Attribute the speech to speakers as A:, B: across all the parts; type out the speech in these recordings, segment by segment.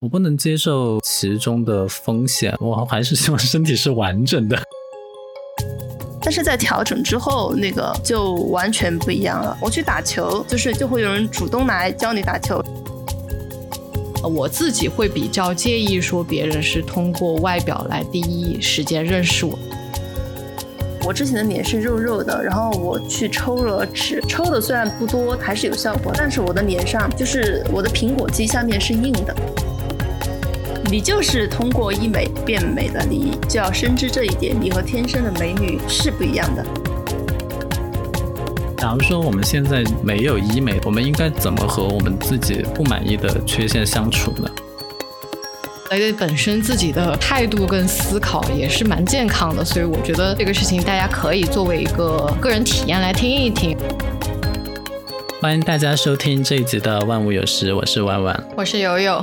A: 我不能接受其中的风险，我还是希望身体是完整的。
B: 但是在调整之后，那个就完全不一样了。我去打球，就是就会有人主动来教你打球。
C: 我自己会比较介意说别人是通过外表来第一时间认识我。
B: 我之前的脸是肉肉的，然后我去抽了脂，抽的虽然不多，还是有效果，但是我的脸上就是我的苹果肌下面是硬的。你就是通过医美变美的，你就要深知这一点，你和天生的美女是不一样的。
A: 假如说我们现在没有医美，我们应该怎么和我们自己不满意的缺陷相处呢？
C: 对本身自己的态度跟思考也是蛮健康的，所以我觉得这个事情大家可以作为一个个人体验来听一听。
A: 欢迎大家收听这一集的《万物有时》，我是万万，
C: 我是悠悠。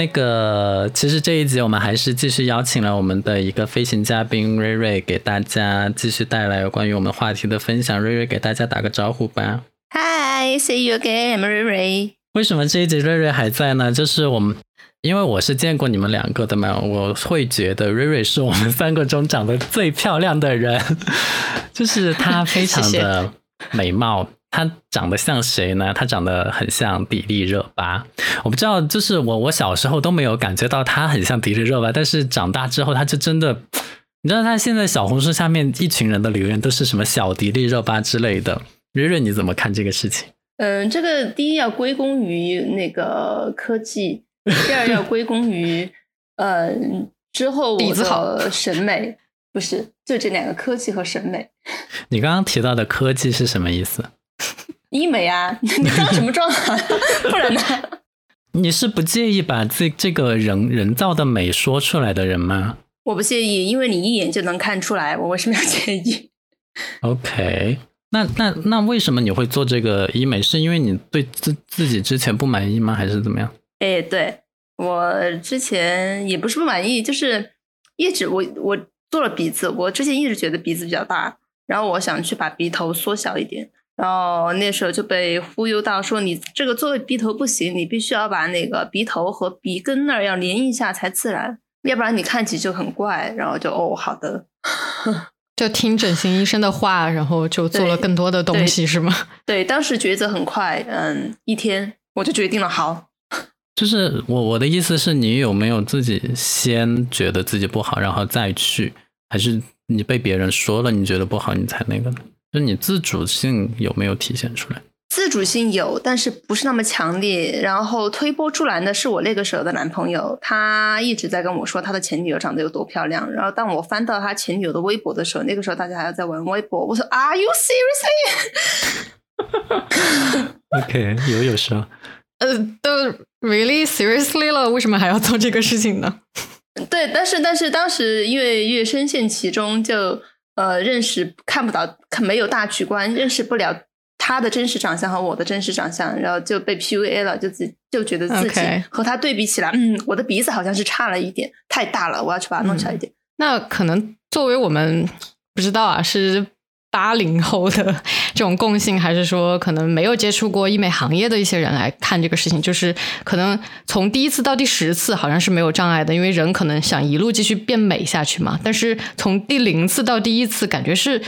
A: 那个，其实这一集我们还是继续邀请了我们的一个飞行嘉宾瑞瑞，给大家继续带来关于我们话题的分享。瑞瑞给大家打个招呼吧。
B: Hi，see you again，I'm 瑞瑞。
A: 为什么这一集瑞瑞还在呢？就是我们，因为我是见过你们两个的嘛，我会觉得瑞瑞是我们三个中长得最漂亮的人，就是她非常的美貌。他长得像谁呢？他长得很像迪丽热巴。我不知道，就是我我小时候都没有感觉到他很像迪丽热巴，但是长大之后，他就真的，你知道，他现在小红书下面一群人的留言都是什么小迪丽热巴之类的。瑞瑞，你怎么看这个事情？
B: 嗯，这个第一要归功于那个科技，第二要归功于呃之后我的审美，不是就这两个科技和审美。
A: 你刚刚提到的科技是什么意思？
B: 医美啊，你装什么装啊？不然呢？
A: 你是不介意把这这个人人造的美说出来的人吗？
B: 我不介意，因为你一眼就能看出来，我为什么要介意
A: ？OK，那那那为什么你会做这个医美？是因为你对自自己之前不满意吗？还是怎么样？
B: 哎，对我之前也不是不满意，就是一直我我做了鼻子，我之前一直觉得鼻子比较大，然后我想去把鼻头缩小一点。然后那时候就被忽悠到说你这个做鼻头不行，你必须要把那个鼻头和鼻根那儿要连一下才自然，要不然你看起就很怪。然后就哦好的，
C: 就听整形医生的话，然后就做了更多的东西是吗？
B: 对，当时抉择很快，嗯，一天我就决定了好。
A: 就是我我的意思是你有没有自己先觉得自己不好，然后再去，还是你被别人说了你觉得不好你才那个？就你自主性有没有体现出来？
B: 自主性有，但是不是那么强烈。然后推波助澜的是我那个时候的男朋友，他一直在跟我说他的前女友长得有多漂亮。然后当我翻到他前女友的微博的时候，那个时候大家还要在玩微博，我说 Are you
A: seriously？OK，有有说，
C: 呃，都 really seriously 了，为什么还要做这个事情呢？
B: 对，但是但是当时因为越深陷其中就。呃，认识看不到，看没有大局观，认识不了他的真实长相和我的真实长相，然后就被 PUA 了，就自就觉得自己和他对比起来，嗯，我的鼻子好像是差了一点，太大了，我要去把它弄小一点。
C: 那可能作为我们不知道啊，是。八零后的这种共性，还是说可能没有接触过医美行业的一些人来看这个事情，就是可能从第一次到第十次好像是没有障碍的，因为人可能想一路继续变美下去嘛。但是从第零次到第一次，感觉是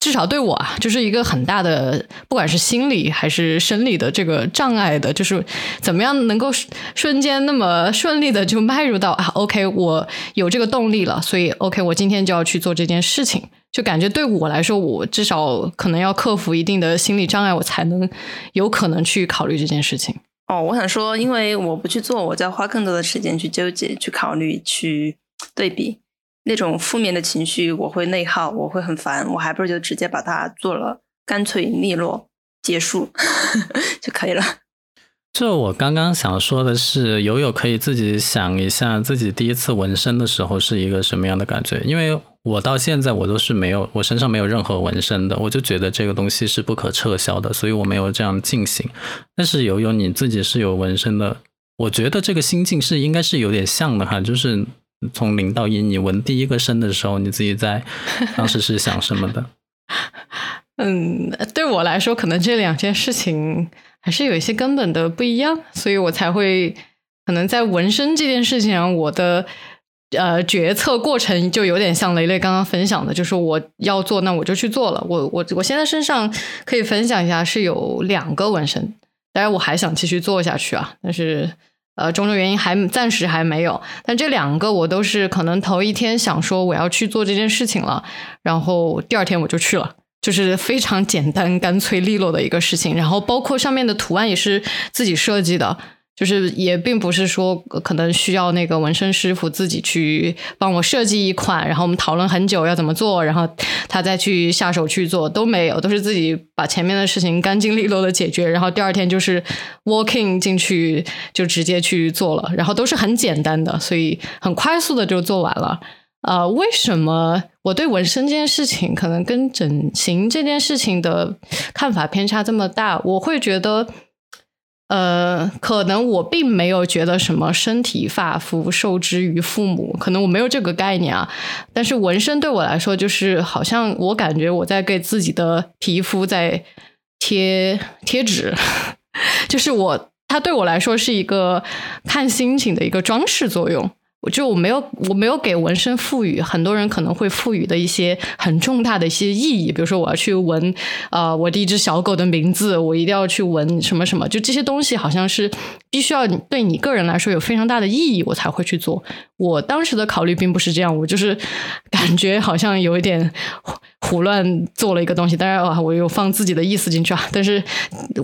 C: 至少对我啊，就是一个很大的，不管是心理还是生理的这个障碍的，就是怎么样能够瞬间那么顺利的就迈入到啊，OK，我有这个动力了，所以 OK，我今天就要去做这件事情。就感觉对我来说，我至少可能要克服一定的心理障碍，我才能有可能去考虑这件事情。
B: 哦，我想说，因为我不去做，我就要花更多的时间去纠结、去考虑、去对比那种负面的情绪，我会内耗，我会很烦，我还不如就直接把它做了，干脆利落结束 就可以了。
A: 就我刚刚想说的是，友友可以自己想一下，自己第一次纹身的时候是一个什么样的感觉，因为。我到现在我都是没有，我身上没有任何纹身的，我就觉得这个东西是不可撤销的，所以我没有这样进行。但是友友你自己是有纹身的，我觉得这个心境是应该是有点像的哈，就是从零到一，你纹第一个身的时候，你自己在当时是想什么的？
C: 嗯，对我来说，可能这两件事情。还是有一些根本的不一样，所以我才会可能在纹身这件事情上，我的呃决策过程就有点像雷雷刚刚分享的，就是我要做，那我就去做了。我我我现在身上可以分享一下，是有两个纹身，当然我还想继续做下去啊，但是呃种种原因还暂时还没有。但这两个我都是可能头一天想说我要去做这件事情了，然后第二天我就去了。就是非常简单、干脆利落的一个事情，然后包括上面的图案也是自己设计的，就是也并不是说可能需要那个纹身师傅自己去帮我设计一款，然后我们讨论很久要怎么做，然后他再去下手去做都没有，都是自己把前面的事情干净利落的解决，然后第二天就是 walking 进去就直接去做了，然后都是很简单的，所以很快速的就做完了。呃，为什么我对纹身这件事情可能跟整形这件事情的看法偏差这么大？我会觉得，呃，可能我并没有觉得什么身体发肤受之于父母，可能我没有这个概念啊。但是纹身对我来说，就是好像我感觉我在给自己的皮肤在贴贴纸，就是我它对我来说是一个看心情的一个装饰作用。就我没有，我没有给纹身赋予很多人可能会赋予的一些很重大的一些意义，比如说我要去纹啊，我的一只小狗的名字，我一定要去纹什么什么，就这些东西好像是必须要对你个人来说有非常大的意义，我才会去做。我当时的考虑并不是这样，我就是感觉好像有一点胡乱做了一个东西，当然啊，我有放自己的意思进去啊，但是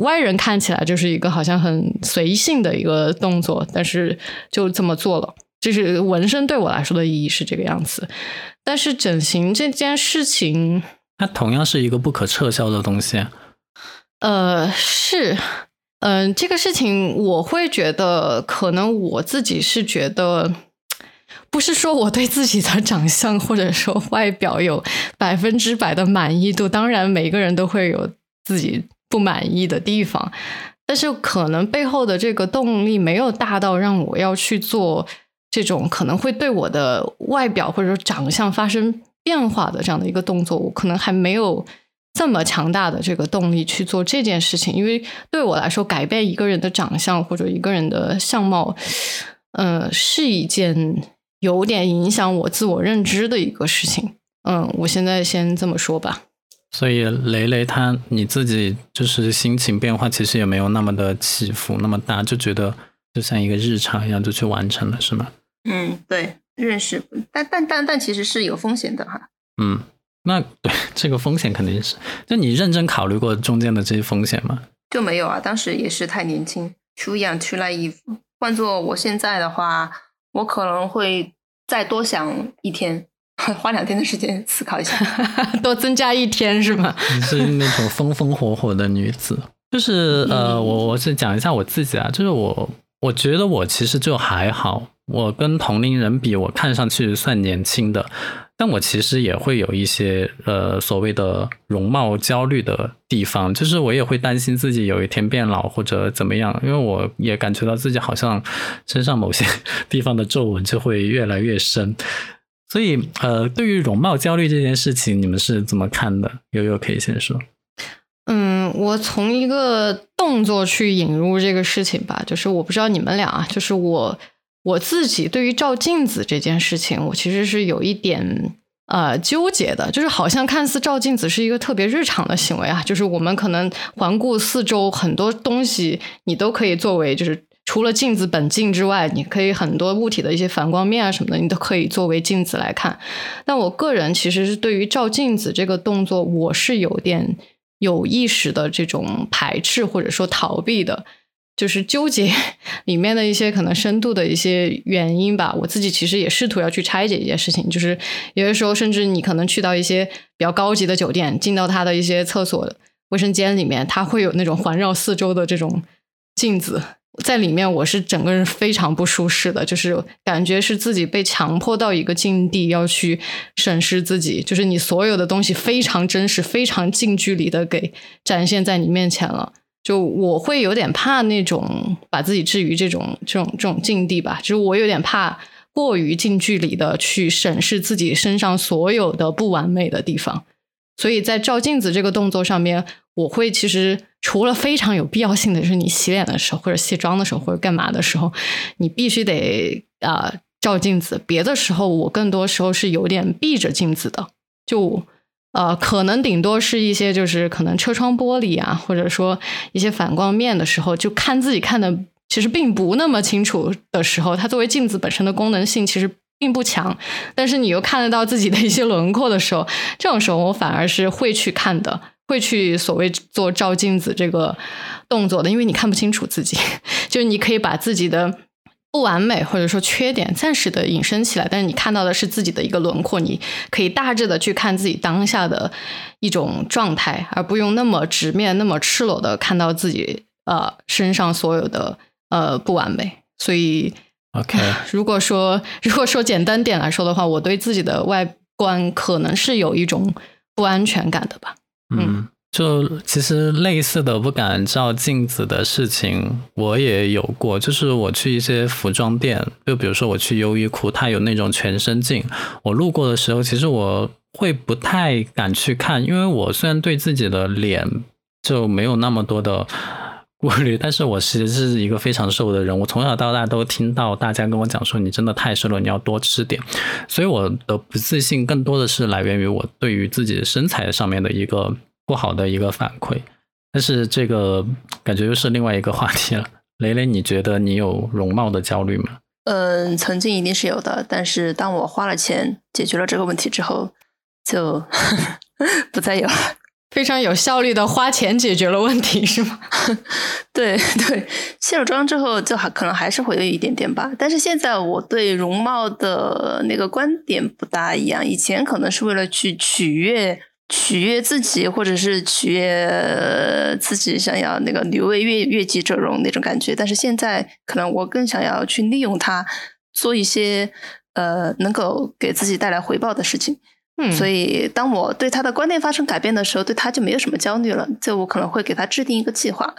C: 外人看起来就是一个好像很随性的一个动作，但是就这么做了。就是纹身对我来说的意义是这个样子，但是整形这件事情，
A: 它同样是一个不可撤销的东西。
C: 呃，是，嗯，这个事情我会觉得，可能我自己是觉得，不是说我对自己的长相或者说外表有百分之百的满意度，当然每个人都会有自己不满意的地方，但是可能背后的这个动力没有大到让我要去做。这种可能会对我的外表或者说长相发生变化的这样的一个动作，我可能还没有这么强大的这个动力去做这件事情。因为对我来说，改变一个人的长相或者一个人的相貌，呃，是一件有点影响我自我认知的一个事情。嗯，我现在先这么说吧。
A: 所以雷雷他你自己就是心情变化，其实也没有那么的起伏那么大，就觉得就像一个日常一样就去完成了，是吗？
B: 嗯，对，认识，但但但但其实是有风险的哈。
A: 嗯，那对这个风险肯定是，就你认真考虑过中间的这些风险吗？
B: 就没有啊，当时也是太年轻，too young too naive。换做我现在的话，我可能会再多想一天，花两天的时间思考一下，
C: 多增加一天是吗？
A: 你是那种风风火火的女子，就是呃，我我是讲一下我自己啊，就是我。我觉得我其实就还好，我跟同龄人比，我看上去算年轻的，但我其实也会有一些呃所谓的容貌焦虑的地方，就是我也会担心自己有一天变老或者怎么样，因为我也感觉到自己好像身上某些 地方的皱纹就会越来越深，所以呃，对于容貌焦虑这件事情，你们是怎么看的？悠悠可以先说。
C: 嗯，我从一个动作去引入这个事情吧，就是我不知道你们俩啊，就是我我自己对于照镜子这件事情，我其实是有一点呃纠结的，就是好像看似照镜子是一个特别日常的行为啊，就是我们可能环顾四周，很多东西你都可以作为，就是除了镜子本镜之外，你可以很多物体的一些反光面啊什么的，你都可以作为镜子来看。但我个人其实是对于照镜子这个动作，我是有点。有意识的这种排斥或者说逃避的，就是纠结 里面的一些可能深度的一些原因吧。我自己其实也试图要去拆解一件事情，就是有些时候甚至你可能去到一些比较高级的酒店，进到他的一些厕所卫生间里面，它会有那种环绕四周的这种镜子。在里面，我是整个人非常不舒适的，就是感觉是自己被强迫到一个境地，要去审视自己，就是你所有的东西非常真实、非常近距离的给展现在你面前了。就我会有点怕那种把自己置于这种、这种、这种境地吧，就是我有点怕过于近距离的去审视自己身上所有的不完美的地方。所以在照镜子这个动作上面，我会其实。除了非常有必要性的，是你洗脸的时候，或者卸妆的时候，或者干嘛的时候，你必须得啊照镜子。别的时候，我更多时候是有点避着镜子的，就呃，可能顶多是一些就是可能车窗玻璃啊，或者说一些反光面的时候，就看自己看的其实并不那么清楚的时候，它作为镜子本身的功能性其实并不强，但是你又看得到自己的一些轮廓的时候，这种时候我反而是会去看的。会去所谓做照镜子这个动作的，因为你看不清楚自己，就是你可以把自己的不完美或者说缺点暂时的隐身起来，但是你看到的是自己的一个轮廓，你可以大致的去看自己当下的一种状态，而不用那么直面、那么赤裸的看到自己呃身上所有的呃不完美。所以
A: ，OK，
C: 如果说 如果说简单点来说的话，我对自己的外观可能是有一种不安全感的吧。
A: 嗯，就其实类似的不敢照镜子的事情，我也有过。就是我去一些服装店，就比如说我去优衣库，它有那种全身镜，我路过的时候，其实我会不太敢去看，因为我虽然对自己的脸就没有那么多的顾虑，但是我其实是一个非常瘦的人。我从小到大都听到大家跟我讲说，你真的太瘦了，你要多吃点。所以我的不自信更多的是来源于我对于自己身材上面的一个。不好的一个反馈，但是这个感觉又是另外一个话题了。雷雷，你觉得你有容貌的焦虑吗？
B: 嗯，曾经一定是有的，但是当我花了钱解决了这个问题之后，就 不再有了。
C: 非常有效率的花钱解决了问题，是吗？
B: 对对，卸了妆之后就还可能还是会有一点点吧。但是现在我对容貌的那个观点不大一样，以前可能是为了去取悦。取悦自己，或者是取悦自己想要那个留为悦悦己者容那种感觉，但是现在可能我更想要去利用它做一些呃能够给自己带来回报的事情。嗯，所以当我对他的观念发生改变的时候，对他就没有什么焦虑了。就我可能会给他制定一个计划。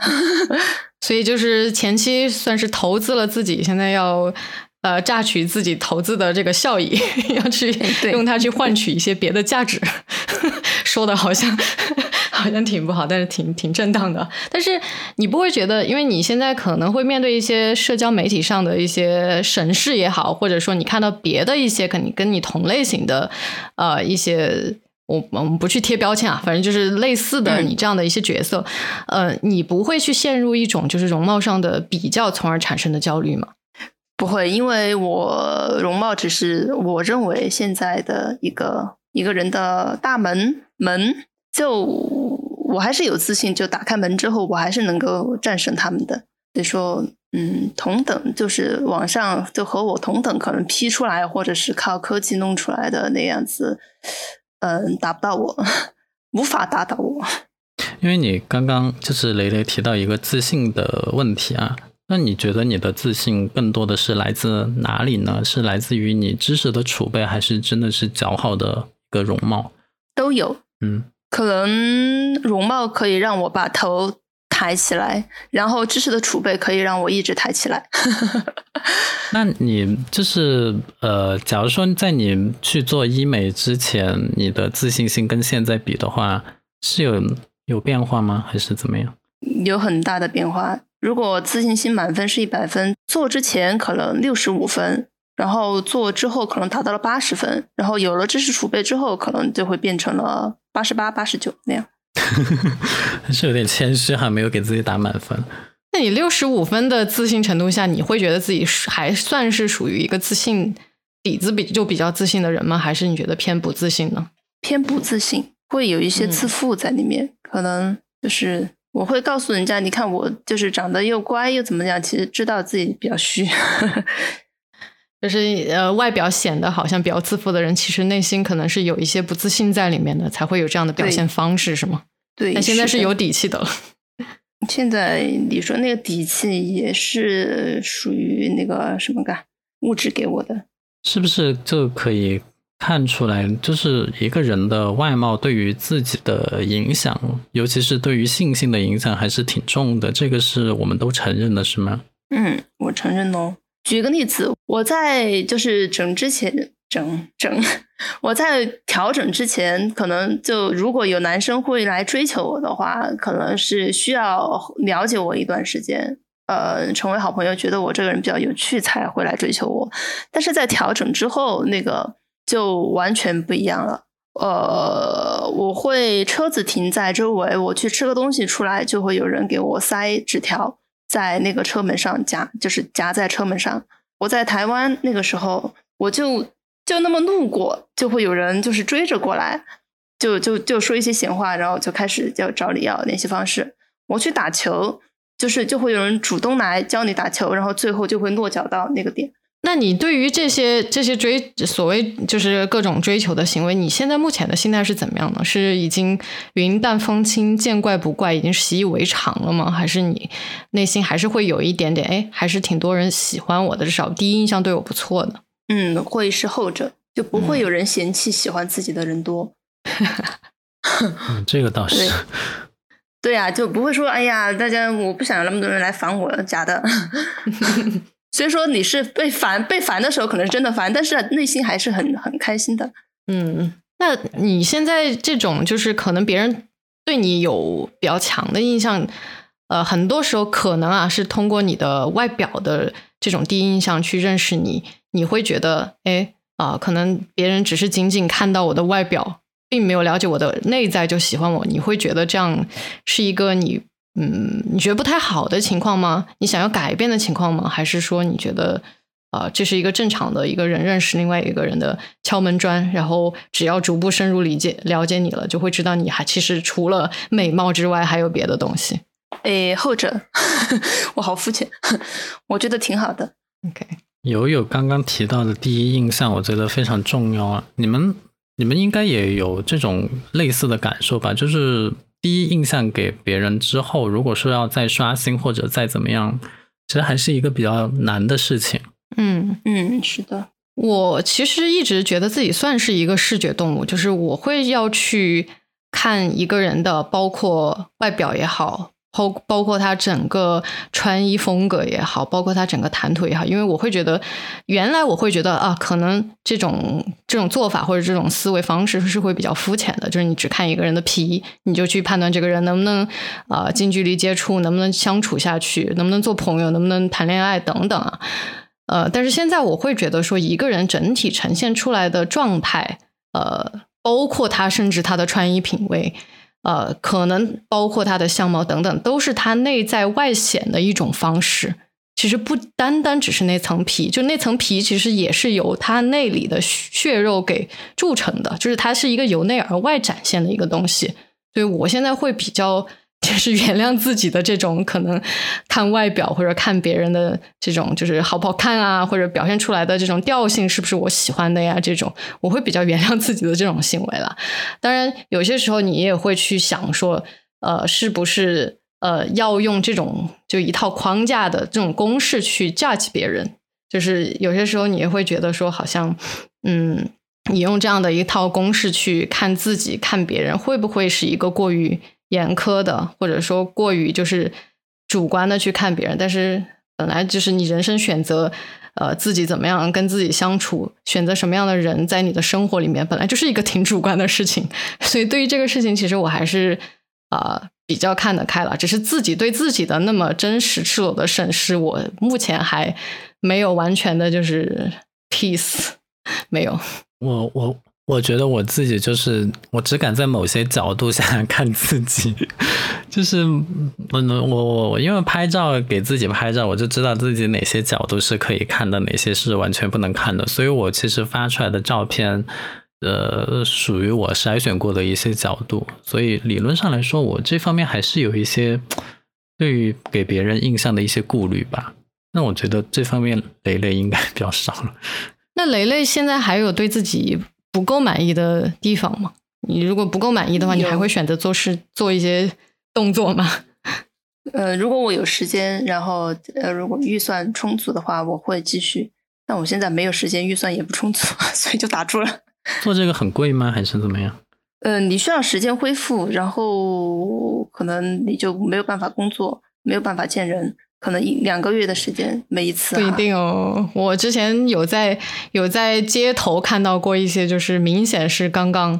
C: 所以就是前期算是投资了自己，现在要。呃，榨取自己投资的这个效益，要去用它去换取一些别的价值，说的好像 好像挺不好，但是挺挺正当的。但是你不会觉得，因为你现在可能会面对一些社交媒体上的一些审视也好，或者说你看到别的一些跟你跟你同类型的呃一些，我我们不去贴标签啊，反正就是类似的你这样的一些角色，呃，你不会去陷入一种就是容貌上的比较，从而产生的焦虑吗？
B: 不会，因为我容貌只是我认为现在的一个一个人的大门门，就我还是有自信，就打开门之后，我还是能够战胜他们的。所以说，嗯，同等就是网上就和我同等，可能 P 出来或者是靠科技弄出来的那样子，嗯，达不到我，无法达到我。
A: 因为你刚刚就是雷雷提到一个自信的问题啊。那你觉得你的自信更多的是来自哪里呢？是来自于你知识的储备，还是真的是姣好的一个容貌？
B: 都有。
A: 嗯，
B: 可能容貌可以让我把头抬起来，然后知识的储备可以让我一直抬起来。
A: 那你就是呃，假如说在你去做医美之前，你的自信心跟现在比的话，是有有变化吗？还是怎么样？
B: 有很大的变化。如果自信心满分是一百分，做之前可能六十五分，然后做之后可能达到了八十分，然后有了知识储备之后，可能就会变成了八十八、八十九那样。
A: 还 是有点谦虚，哈没有给自己打满分。
C: 那你六十五分的自信程度下，你会觉得自己还算是属于一个自信底子比就比较自信的人吗？还是你觉得偏不自信呢？
B: 偏不自信，会有一些自负在里面，可能就是。我会告诉人家，你看我就是长得又乖又怎么样，其实知道自己比较虚，
C: 就是呃外表显得好像比较自负的人，其实内心可能是有一些不自信在里面的，才会有这样的表现方式，是吗？
B: 对，
C: 那现在是有底气的。
B: 现在你说那个底气也是属于那个什么感物质给我的，
A: 是不是就可以？看出来，就是一个人的外貌对于自己的影响，尤其是对于性性的影响，还是挺重的。这个是我们都承认的，是吗？
B: 嗯，我承认哦。举个例子，我在就是整之前整整我在调整之前，可能就如果有男生会来追求我的话，可能是需要了解我一段时间，呃，成为好朋友，觉得我这个人比较有趣才会来追求我。但是在调整之后，那个就完全不一样了。呃，我会车子停在周围，我去吃个东西出来，就会有人给我塞纸条在那个车门上夹，就是夹在车门上。我在台湾那个时候，我就。就那么路过，就会有人就是追着过来，就就就说一些闲话，然后就开始就找你要联系方式。我去打球，就是就会有人主动来教你打球，然后最后就会落脚到那个点。
C: 那你对于这些这些追所谓就是各种追求的行为，你现在目前的心态是怎么样呢？是已经云淡风轻、见怪不怪，已经习以为常了吗？还是你内心还是会有一点点哎，还是挺多人喜欢我的，至少第一印象对我不错的？
B: 嗯，会是后者，就不会有人嫌弃喜欢自己的人多。
A: 嗯，这个倒是。
B: 对呀，就不会说哎呀，大家我不想有那么多人来烦我，假的。所以说你是被烦，被烦的时候可能真的烦，但是内心还是很很开心的。
C: 嗯，那你现在这种就是可能别人对你有比较强的印象，呃，很多时候可能啊是通过你的外表的。这种第一印象去认识你，你会觉得，哎啊，可能别人只是仅仅看到我的外表，并没有了解我的内在就喜欢我，你会觉得这样是一个你，嗯，你觉得不太好的情况吗？你想要改变的情况吗？还是说你觉得，啊，这是一个正常的一个人认识另外一个人的敲门砖，然后只要逐步深入理解了解你了，就会知道你还其实除了美貌之外还有别的东西。
B: 诶，后者，我好肤浅，我觉得挺好的。
C: OK，
A: 友友刚刚提到的第一印象，我觉得非常重要啊。你们你们应该也有这种类似的感受吧？就是第一印象给别人之后，如果说要再刷新或者再怎么样，其实还是一个比较难的事情。
C: 嗯
B: 嗯，是的。
C: 我其实一直觉得自己算是一个视觉动物，就是我会要去看一个人的，包括外表也好。包包括他整个穿衣风格也好，包括他整个谈吐也好，因为我会觉得，原来我会觉得啊，可能这种这种做法或者这种思维方式是会比较肤浅的，就是你只看一个人的皮，你就去判断这个人能不能啊近距离接触，能不能相处下去，能不能做朋友，能不能谈恋爱等等啊。呃，但是现在我会觉得说，一个人整体呈现出来的状态，呃，包括他甚至他的穿衣品味。呃，可能包括他的相貌等等，都是他内在外显的一种方式。其实不单单只是那层皮，就那层皮其实也是由他内里的血肉给铸成的，就是它是一个由内而外展现的一个东西。所以我现在会比较。就是原谅自己的这种可能，看外表或者看别人的这种，就是好不好看啊，或者表现出来的这种调性是不是我喜欢的呀？这种我会比较原谅自己的这种行为了。当然，有些时候你也会去想说，呃，是不是呃要用这种就一套框架的这种公式去 judge 别人？就是有些时候你也会觉得说，好像嗯，你用这样的一套公式去看自己、看别人，会不会是一个过于？严苛的，或者说过于就是主观的去看别人，但是本来就是你人生选择，呃，自己怎么样跟自己相处，选择什么样的人在你的生活里面，本来就是一个挺主观的事情。所以对于这个事情，其实我还是啊比较看得开了。只是自己对自己的那么真实赤裸的审视，我目前还没有完全的就是 peace，没有。
A: 我我。我觉得我自己就是，我只敢在某些角度下 看自己，就是我我我因为拍照给自己拍照，我就知道自己哪些角度是可以看的，哪些是完全不能看的，所以我其实发出来的照片，呃，属于我筛选过的一些角度，所以理论上来说，我这方面还是有一些对于给别人印象的一些顾虑吧。那我觉得这方面雷雷应该比较少了。
C: 那雷雷现在还有对自己。不够满意的地方吗？你如果不够满意的话，你还会选择做事做一些动作吗？
B: 呃，如果我有时间，然后呃，如果预算充足的话，我会继续。但我现在没有时间，预算也不充足，所以就打住了。
A: 做这个很贵吗？还是怎么样？
B: 呃，你需要时间恢复，然后可能你就没有办法工作，没有办法见人，可能一两个月的时间，每一次
C: 不一定哦。我之前有在有在街头看到过一些，就是明显是刚刚。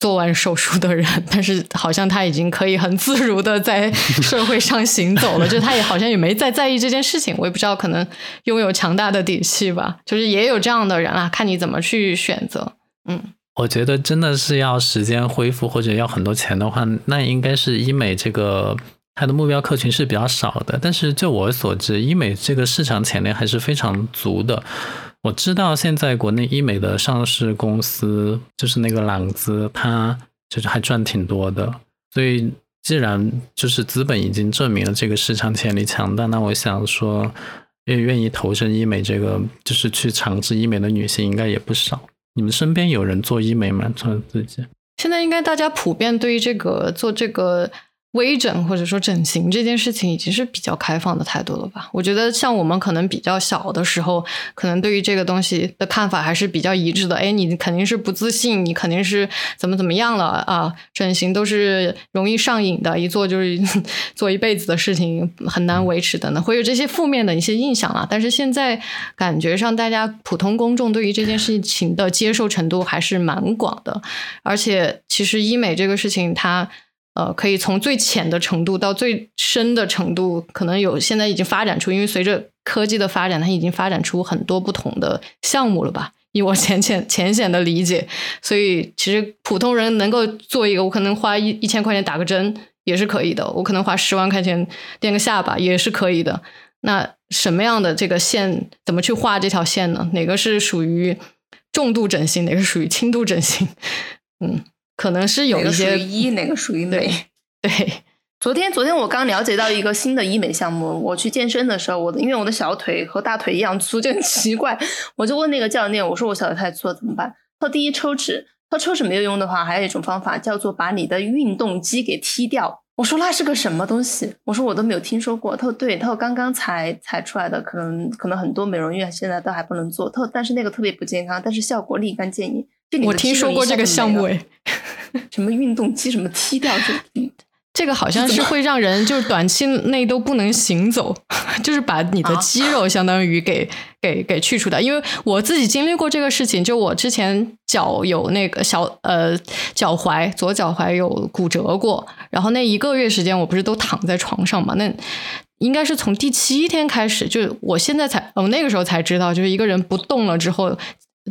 C: 做完手术的人，但是好像他已经可以很自如的在社会上行走了，就他也好像也没再在意这件事情。我也不知道，可能拥有强大的底气吧。就是也有这样的人啊，看你怎么去选择。嗯，
A: 我觉得真的是要时间恢复或者要很多钱的话，那应该是医美这个它的目标客群是比较少的。但是就我所知，医美这个市场潜力还是非常足的。我知道现在国内医美的上市公司就是那个朗姿，它就是还赚挺多的。所以既然就是资本已经证明了这个市场潜力强大，那我想说，也愿意投身医美这个，就是去尝试医美的女性应该也不少。你们身边有人做医美吗？做自己？
C: 现在应该大家普遍对于这个做这个。微整或者说整形这件事情已经是比较开放的态度了吧？我觉得像我们可能比较小的时候，可能对于这个东西的看法还是比较一致的。哎，你肯定是不自信，你肯定是怎么怎么样了啊？整形都是容易上瘾的，一做就是 做一辈子的事情，很难维持的呢，会有这些负面的一些印象啊。但是现在感觉上，大家普通公众对于这件事情的接受程度还是蛮广的，而且其实医美这个事情它。呃，可以从最浅的程度到最深的程度，可能有现在已经发展出，因为随着科技的发展，它已经发展出很多不同的项目了吧？以我浅浅浅显的理解，所以其实普通人能够做一个，我可能花一一千块钱打个针也是可以的，我可能花十万块钱垫个下巴也是可以的。那什么样的这个线，怎么去画这条线呢？哪个是属于重度整形，哪个属于轻度整形？嗯。可能是有一些
B: 医哪个属于美？
C: 对，
B: 昨天昨天我刚了解到一个新的医美项目。我去健身的时候，我的因为我的小腿和大腿一样粗，就很奇怪。我就问那个教练，我说我小腿太粗了怎么办？他说第一抽脂，他抽脂没有用的话，还有一种方法叫做把你的运动肌给踢掉。我说那是个什么东西？我说我都没有听说过。他说对，他说刚刚才才出来的，可能可能很多美容院现在都还不能做。他说但是那个特别不健康，但是效果立竿见影。
C: 我听说过这个项目，哎，
B: 什么运动机，什么踢掉这，
C: 这个好像是会让人就是短期内都不能行走，就是把你的肌肉相当于给给给去除掉。因为我自己经历过这个事情，就我之前脚有那个小呃脚踝左脚踝有骨折过，然后那一个月时间我不是都躺在床上嘛，那应该是从第七天开始，就是我现在才我那个时候才知道，就是一个人不动了之后。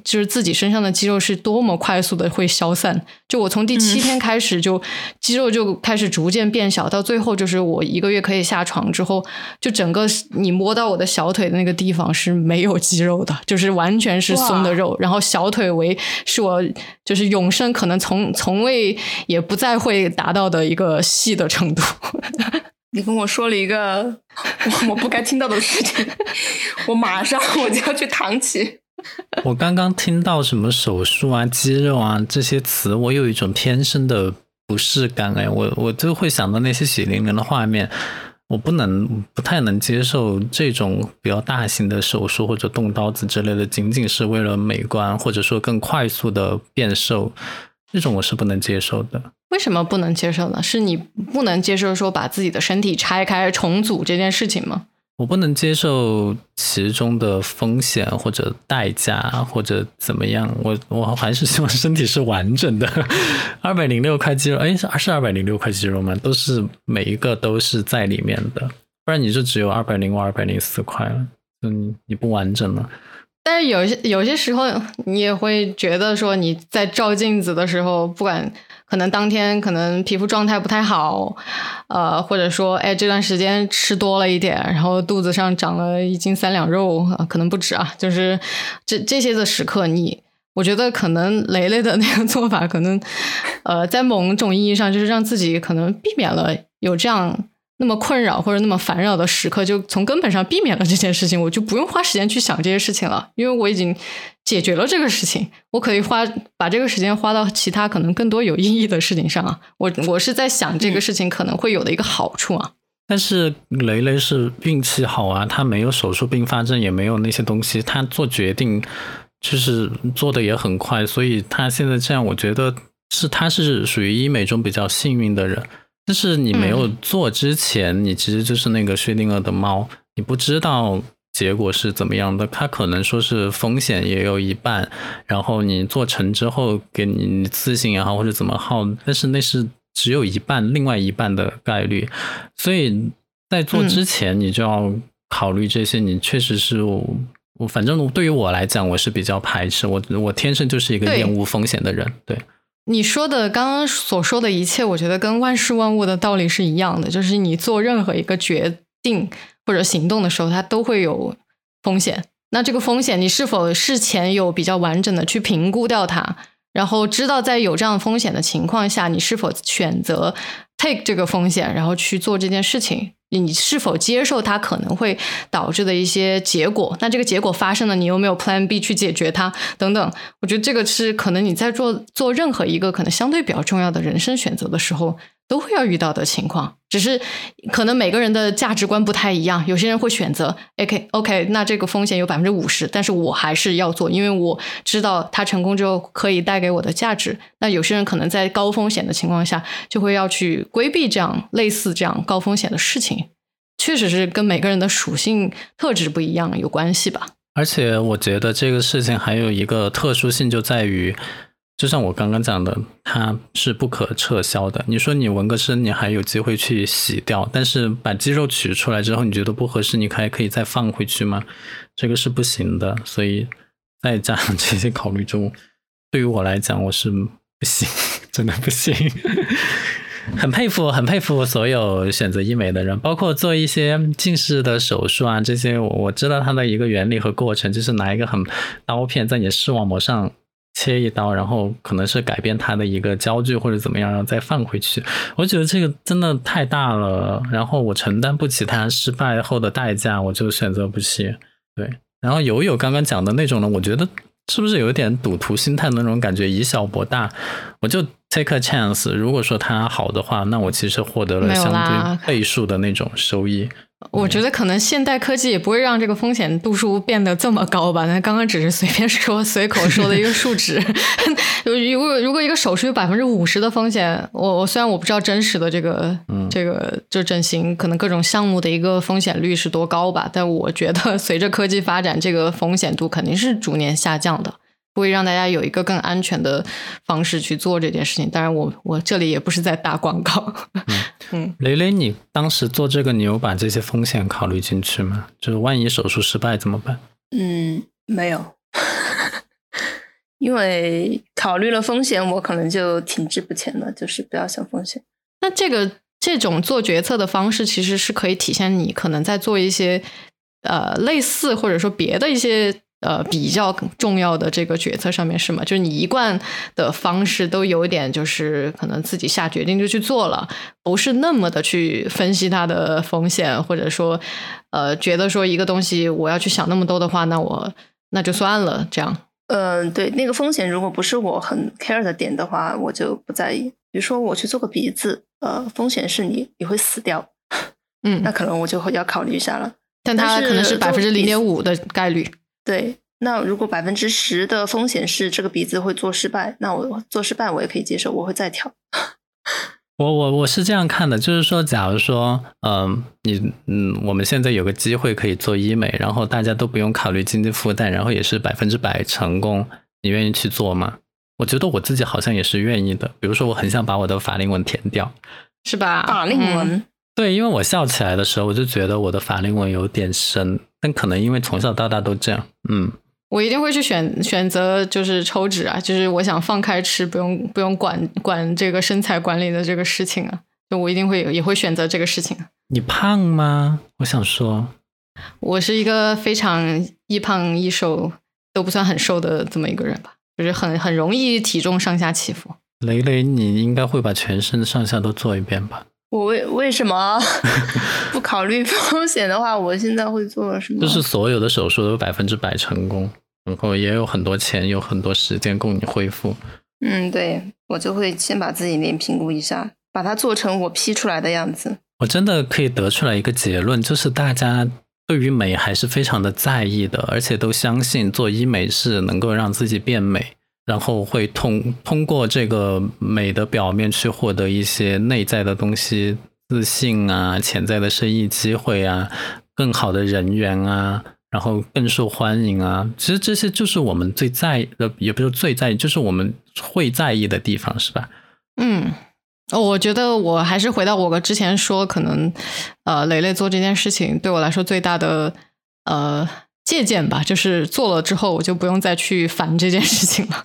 C: 就是自己身上的肌肉是多么快速的会消散，就我从第七天开始就肌肉就开始逐渐变小，到最后就是我一个月可以下床之后，就整个你摸到我的小腿的那个地方是没有肌肉的，就是完全是松的肉，然后小腿围是我就是永生可能从从未也不再会达到的一个细的程度。
B: 你跟我说了一个我 我不该听到的事情，我马上我就要去躺起。
A: 我刚刚听到什么手术啊、肌肉啊这些词，我有一种天生的不适感哎，我我就会想到那些血淋淋的画面，我不能不太能接受这种比较大型的手术或者动刀子之类的，仅仅是为了美观或者说更快速的变瘦，这种我是不能接受的。
C: 为什么不能接受呢？是你不能接受说把自己的身体拆开重组这件事情吗？
A: 我不能接受其中的风险或者代价或者怎么样，我我还是希望身体是完整的。二百零六块肌肉，哎，是是二百零六块肌肉吗？都是每一个都是在里面的，不然你就只有二百零五、二百零四块了，嗯，你不完整了。
C: 但是有些有些时候，你也会觉得说你在照镜子的时候，不管。可能当天可能皮肤状态不太好，呃，或者说，哎，这段时间吃多了一点，然后肚子上长了一斤三两肉，可能不止啊，就是这这些的时刻，你我觉得可能雷雷的那个做法，可能呃，在某种意义上就是让自己可能避免了有这样。那么困扰或者那么烦扰的时刻，就从根本上避免了这件事情，我就不用花时间去想这些事情了，因为我已经解决了这个事情，我可以花把这个时间花到其他可能更多有意义的事情上啊。我我是在想这个事情可能会有的一个好处啊。
A: 但是雷雷是运气好啊，他没有手术并发症，也没有那些东西，他做决定就是做的也很快，所以他现在这样，我觉得是他是属于医美中比较幸运的人。但是你没有做之前，你其实就是那个薛定谔的猫，你不知道结果是怎么样的，它可能说是风险也有一半，然后你做成之后给你自信也好或者怎么好，但是那是只有一半，另外一半的概率，所以在做之前你就要考虑这些，你确实是我。我反正对于我来讲，我是比较排斥我，我天生就是一个厌恶风险的人。对
C: 你说的刚刚所说的一切，我觉得跟万事万物的道理是一样的，就是你做任何一个决定或者行动的时候，它都会有风险。那这个风险，你是否事前有比较完整的去评估掉它，然后知道在有这样风险的情况下，你是否选择 take 这个风险，然后去做这件事情？你是否接受它可能会导致的一些结果？那这个结果发生了，你有没有 Plan B 去解决它？等等，我觉得这个是可能你在做做任何一个可能相对比较重要的人生选择的时候。都会要遇到的情况，只是可能每个人的价值观不太一样。有些人会选择，OK OK，那这个风险有百分之五十，但是我还是要做，因为我知道它成功之后可以带给我的价值。那有些人可能在高风险的情况下，就会要去规避这样类似这样高风险的事情。确实是跟每个人的属性特质不一样有关系吧。
A: 而且我觉得这个事情还有一个特殊性，就在于。就像我刚刚讲的，它是不可撤销的。你说你纹个身，你还有机会去洗掉，但是把肌肉取出来之后，你觉得不合适，你还可以再放回去吗？这个是不行的。所以在这样 这些考虑中，对于我来讲，我是不行，真的不行。很佩服，很佩服所有选择医美的人，包括做一些近视的手术啊，这些我知道它的一个原理和过程，就是拿一个很刀片在你视网膜上。切一刀，然后可能是改变它的一个焦距或者怎么样，然后再放回去。我觉得这个真的太大了，然后我承担不起它失败后的代价，我就选择不切。对，然后友友刚刚讲的那种呢，我觉得是不是有一点赌徒心态的那种感觉，以小博大，我就 take a chance。如果说它好的话，那我其实获得了相对倍数的那种收益。
C: 我觉得可能现代科技也不会让这个风险度数变得这么高吧？那刚刚只是随便说、随口说的一个数值。如果如果一个手术有百分之五十的风险，我我虽然我不知道真实的这个这个就整形可能各种项目的一个风险率是多高吧，但我觉得随着科技发展，这个风险度肯定是逐年下降的。会让大家有一个更安全的方式去做这件事情。当然，我我这里也不是在打广告。
A: 嗯，雷雷，你当时做这个，你有把这些风险考虑进去吗？就是万一手术失败怎么办？
B: 嗯，没有，因为考虑了风险，我可能就停滞不前了。就是不要想风险。
C: 那这个这种做决策的方式，其实是可以体现你可能在做一些呃类似或者说别的一些。呃，比较重要的这个决策上面是吗？就是你一贯的方式都有点，就是可能自己下决定就去做了，不是那么的去分析它的风险，或者说，呃，觉得说一个东西我要去想那么多的话，那我那就算了。这样，
B: 嗯，对，那个风险如果不是我很 care 的点的话，我就不在意。比如说我去做个鼻子，呃，风险是你你会死掉，
C: 嗯，
B: 那可能我就会要考虑一下了。
C: 但它可能是百分之零点五的概率。
B: 对，那如果百分之十的风险是这个鼻子会做失败，那我做失败我也可以接受，我会再调。
A: 我我我是这样看的，就是说，假如说，嗯，你嗯，我们现在有个机会可以做医美，然后大家都不用考虑经济负担，然后也是百分之百成功，你愿意去做吗？我觉得我自己好像也是愿意的。比如说，我很想把我的法令纹填掉，
C: 是吧？
B: 法令纹。
A: 对，因为我笑起来的时候，我就觉得我的法令纹有点深，但可能因为从小到大都这样，嗯，
C: 我一定会去选选择就是抽脂啊，就是我想放开吃，不用不用管管这个身材管理的这个事情啊，就我一定会也会选择这个事情。
A: 你胖吗？我想说，
C: 我是一个非常易胖易瘦都不算很瘦的这么一个人吧，就是很很容易体重上下起伏。
A: 雷雷，你应该会把全身上下都做一遍吧？
B: 我为为什么 不考虑风险的话，我现在会做什么？
A: 就是所有的手术都百分之百成功，然后也有很多钱，有很多时间供你恢复。
B: 嗯，对，我就会先把自己脸评估一下，把它做成我 P 出来的样子。
A: 我真的可以得出来一个结论，就是大家对于美还是非常的在意的，而且都相信做医美是能够让自己变美。然后会通通过这个美的表面去获得一些内在的东西，自信啊，潜在的生意机会啊，更好的人缘啊，然后更受欢迎啊。其实这些就是我们最在意的，也不是最在意，就是我们会在意的地方，是吧？
C: 嗯，我觉得我还是回到我之前说，可能呃，蕾蕾做这件事情对我来说最大的呃借鉴吧，就是做了之后我就不用再去烦这件事情了。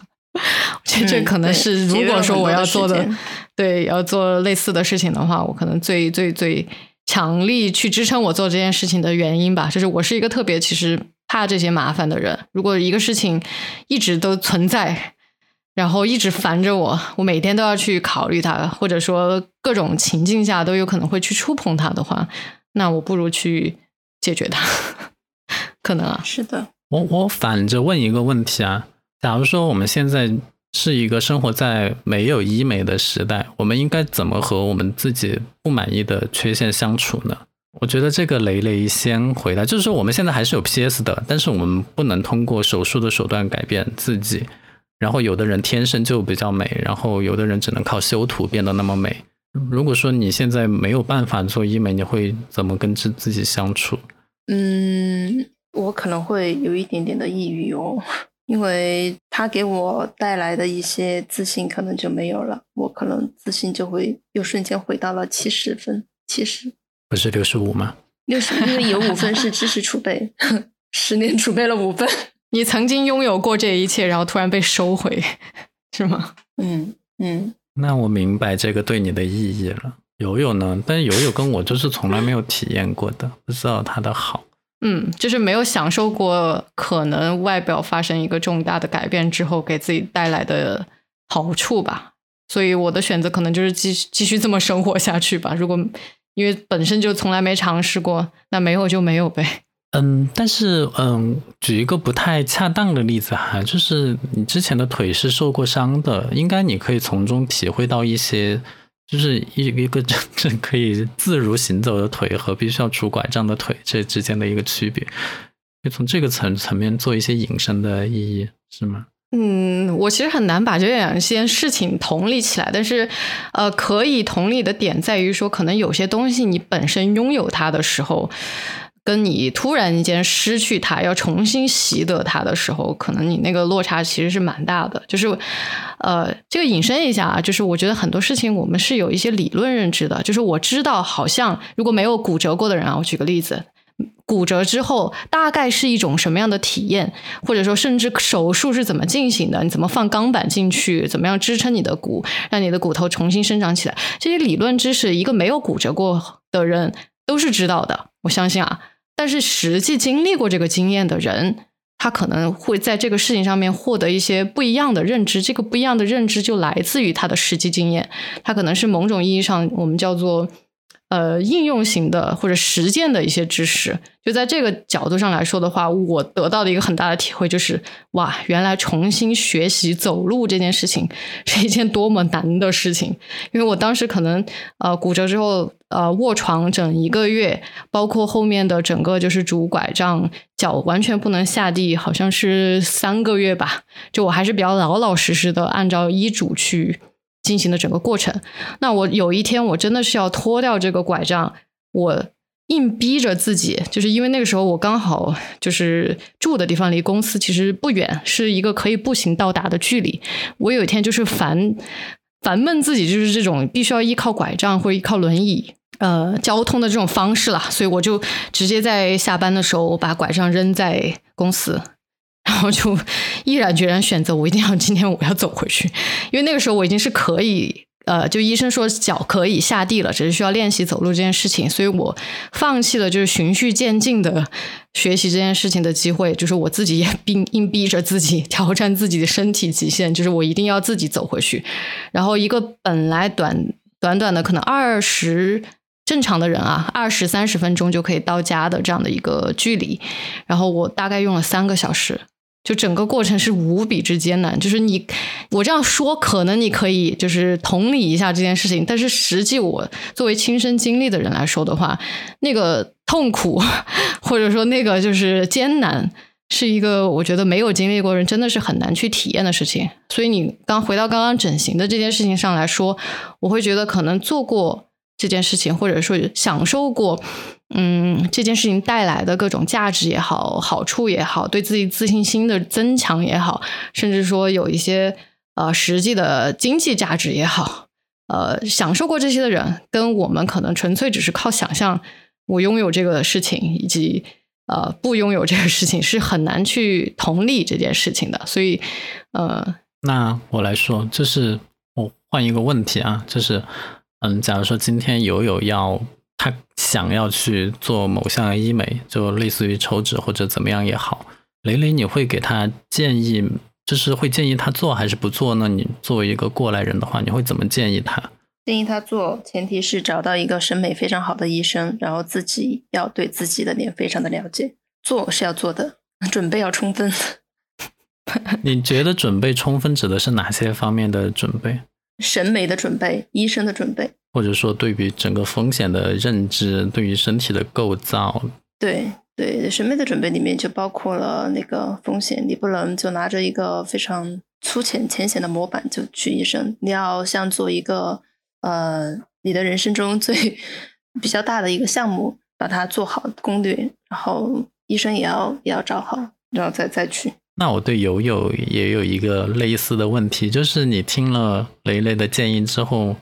C: 我觉得这可能是，如果说我要做的，对，要做类似的事情的话，我可能最最最强力去支撑我做这件事情的原因吧，就是我是一个特别其实怕这些麻烦的人。如果一个事情一直都存在，然后一直烦着我，我每天都要去考虑它，或者说各种情境下都有可能会去触碰它的话，那我不如去解决它。可能啊，
B: 是的。
A: 我我反着问一个问题啊。假如说我们现在是一个生活在没有医美的时代，我们应该怎么和我们自己不满意的缺陷相处呢？我觉得这个雷雷先回答，就是说我们现在还是有 PS 的，但是我们不能通过手术的手段改变自己。然后有的人天生就比较美，然后有的人只能靠修图变得那么美。如果说你现在没有办法做医美，你会怎么跟自自己相处？
B: 嗯，我可能会有一点点的抑郁哦。因为他给我带来的一些自信可能就没有了，我可能自信就会又瞬间回到了七十分，七十
A: 不是六十五吗？
B: 六十，因为有五分是知识储备，十年储备了五分。
C: 你曾经拥有过这一切，然后突然被收回，是吗？
B: 嗯嗯。
A: 那我明白这个对你的意义了。游泳呢？但是游泳跟我就是从来没有体验过的，不知道它的好。
C: 嗯，就是没有享受过可能外表发生一个重大的改变之后给自己带来的好处吧，所以我的选择可能就是继续继续这么生活下去吧。如果因为本身就从来没尝试过，那没有就没有呗。
A: 嗯，但是嗯，举一个不太恰当的例子哈，就是你之前的腿是受过伤的，应该你可以从中体会到一些。就是一一个真正可以自如行走的腿和必须要拄拐杖的腿这之间的一个区别，就从这个层层面做一些引申的意义，是吗？
C: 嗯，我其实很难把这两件事情同理起来，但是呃，可以同理的点在于说，可能有些东西你本身拥有它的时候。跟你突然间失去它，要重新习得它的时候，可能你那个落差其实是蛮大的。就是，呃，这个引申一下啊，就是我觉得很多事情我们是有一些理论认知的。就是我知道，好像如果没有骨折过的人啊，我举个例子，骨折之后大概是一种什么样的体验，或者说甚至手术是怎么进行的，你怎么放钢板进去，怎么样支撑你的骨，让你的骨头重新生长起来，这些理论知识，一个没有骨折过的人都是知道的。我相信啊。但是实际经历过这个经验的人，他可能会在这个事情上面获得一些不一样的认知。这个不一样的认知就来自于他的实际经验，他可能是某种意义上我们叫做。呃，应用型的或者实践的一些知识，就在这个角度上来说的话，我得到的一个很大的体会就是，哇，原来重新学习走路这件事情是一件多么难的事情。因为我当时可能呃骨折之后，呃卧床整一个月，包括后面的整个就是拄拐杖，脚完全不能下地，好像是三个月吧。就我还是比较老老实实的按照医嘱去。进行的整个过程，那我有一天我真的是要脱掉这个拐杖，我硬逼着自己，就是因为那个时候我刚好就是住的地方离公司其实不远，是一个可以步行到达的距离。我有一天就是烦烦闷自己，就是这种必须要依靠拐杖或依靠轮椅呃交通的这种方式了，所以我就直接在下班的时候把拐杖扔在公司。然后就毅然决然选择，我一定要今天我要走回去，因为那个时候我已经是可以，呃，就医生说脚可以下地了，只是需要练习走路这件事情，所以我放弃了就是循序渐进的学习这件事情的机会，就是我自己也逼硬逼着自己挑战自己的身体极限，就是我一定要自己走回去。然后一个本来短短短的可能二十正常的人啊，二十三十分钟就可以到家的这样的一个距离，然后我大概用了三个小时。就整个过程是无比之艰难，就是你我这样说，可能你可以就是同理一下这件事情，但是实际我作为亲身经历的人来说的话，那个痛苦或者说那个就是艰难，是一个我觉得没有经历过人真的是很难去体验的事情。所以你刚回到刚刚整形的这件事情上来说，我会觉得可能做过这件事情，或者说享受过嗯，这件事情带来的各种价值也好、好处也好，对自己自信心的增强也好，甚至说有一些呃实际的经济价值也好，呃，享受过这些的人，跟我们可能纯粹只是靠想象，我拥有这个事情，以及呃不拥有这个事情，是很难去同理这件事情的。所以，呃，
A: 那我来说，就是我换一个问题啊，就是嗯，假如说今天友友要。他想要去做某项医美，就类似于抽脂或者怎么样也好，雷雷，你会给他建议，就是会建议他做还是不做呢？你作为一个过来人的话，你会怎么建议他？
B: 建议他做，前提是找到一个审美非常好的医生，然后自己要对自己的脸非常的了解。做是要做的，准备要充分。
A: 你觉得准备充分指的是哪些方面的准备？
B: 审美的准备，医生的准备。
A: 或者说，对于整个风险的认知，对于身体的构造，
B: 对对，审美的准备里面就包括了那个风险，你不能就拿着一个非常粗浅浅显的模板就去医生，你要像做一个呃你的人生中 最比较大的一个项目，把它做好攻略，然后医生也要也要找好，然后再再去。
A: 那我对友友也有一个类似的问题，就是你听了雷雷的建议之后。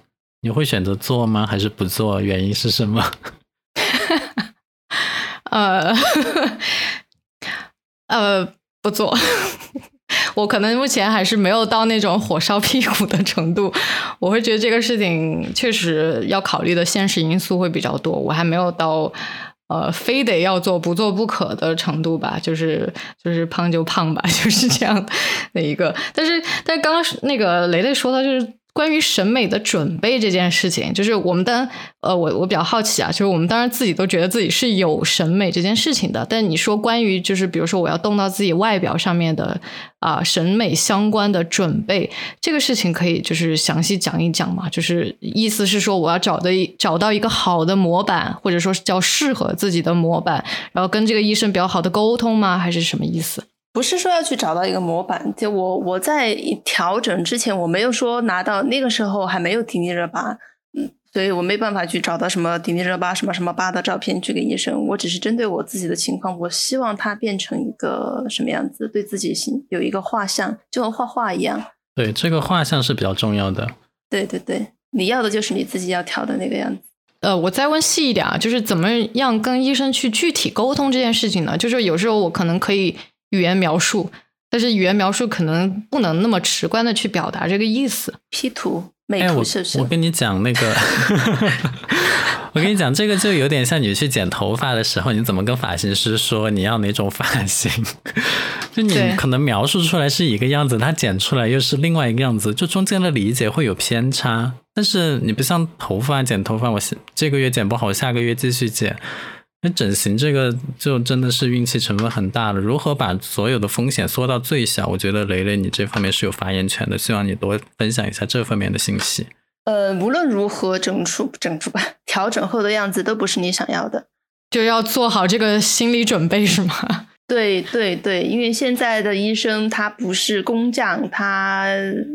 A: 你会选择做吗？还是不做？原因是什么？
C: 呃，呃，不做。我可能目前还是没有到那种火烧屁股的程度。我会觉得这个事情确实要考虑的现实因素会比较多。我还没有到呃，非得要做不做不可的程度吧。就是就是胖就胖吧，就是这样的一个。但是但是刚刚那个雷雷说的，就是。关于审美的准备这件事情，就是我们当呃，我我比较好奇啊，就是我们当然自己都觉得自己是有审美这件事情的，但你说关于就是比如说我要动到自己外表上面的啊审美相关的准备，这个事情可以就是详细讲一讲嘛？就是意思是说我要找的找到一个好的模板，或者说是叫适合自己的模板，然后跟这个医生比较好的沟通吗？还是什么意思？
B: 不是说要去找到一个模板，就我我在调整之前，我没有说拿到那个时候还没有迪丽热巴，嗯，所以我没办法去找到什么迪丽热巴什么什么巴的照片去给医生。我只是针对我自己的情况，我希望它变成一个什么样子，对自己心有一个画像，就和画画一样。
A: 对，这个画像是比较重要的。
B: 对对对，你要的就是你自己要调的那个样子。
C: 呃，我再问细一点啊，就是怎么样跟医生去具体沟通这件事情呢？就是有时候我可能可以。语言描述，但是语言描述可能不能那么直观的去表达这个意思。
B: P 图、美图是不是？
A: 我跟你讲那个，我跟你讲这个就有点像你去剪头发的时候，你怎么跟发型师说你要哪种发型？就你可能描述出来是一个样子，他剪出来又是另外一个样子，就中间的理解会有偏差。但是你不像头发，剪头发我这个月剪不好，下个月继续剪。那整形这个就真的是运气成分很大了。如何把所有的风险缩到最小？我觉得雷雷你这方面是有发言权的，希望你多分享一下这方面的信息。
B: 呃，无论如何整出整出吧，调整后的样子都不是你想要的，
C: 就要做好这个心理准备，是吗？
B: 对对对，因为现在的医生他不是工匠，他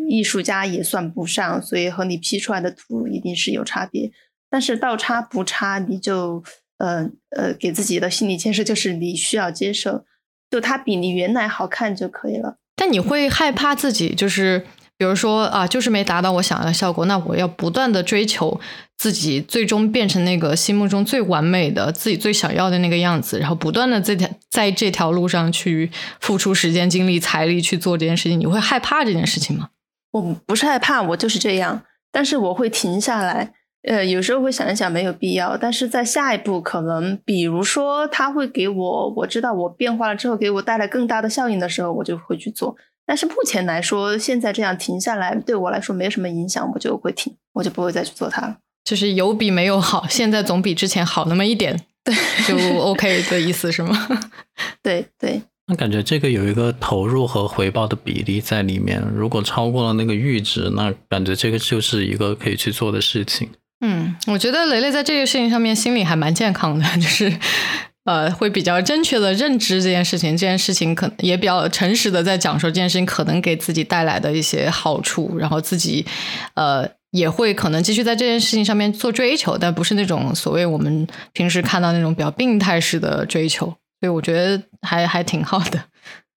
B: 艺术家也算不上，所以和你 P 出来的图一定是有差别。但是倒差不差，你就。呃呃，给自己的心理建设就是你需要接受，就它比你原来好看就可以了。
C: 但你会害怕自己，就是比如说啊，就是没达到我想要的效果，那我要不断的追求自己，最终变成那个心目中最完美的自己最想要的那个样子，然后不断的这条在这条路上去付出时间、精力、财力去做这件事情，你会害怕这件事情吗？
B: 我不是害怕，我就是这样，但是我会停下来。呃，有时候会想一想没有必要，但是在下一步可能，比如说他会给我，我知道我变化了之后给我带来更大的效应的时候，我就会去做。但是目前来说，现在这样停下来对我来说没有什么影响，我就会停，我就不会再去做它了。
C: 就是有比没有好，现在总比之前好那么一点，
B: 对，
C: 就 OK 的意思是吗？
B: 对对。
A: 那感觉这个有一个投入和回报的比例在里面，如果超过了那个阈值，那感觉这个就是一个可以去做的事情。
C: 嗯，我觉得雷雷在这个事情上面心理还蛮健康的，就是呃，会比较正确的认知这件事情，这件事情可能也比较诚实的在讲说这件事情可能给自己带来的一些好处，然后自己呃也会可能继续在这件事情上面做追求，但不是那种所谓我们平时看到那种比较病态式的追求，所以我觉得还还挺好的。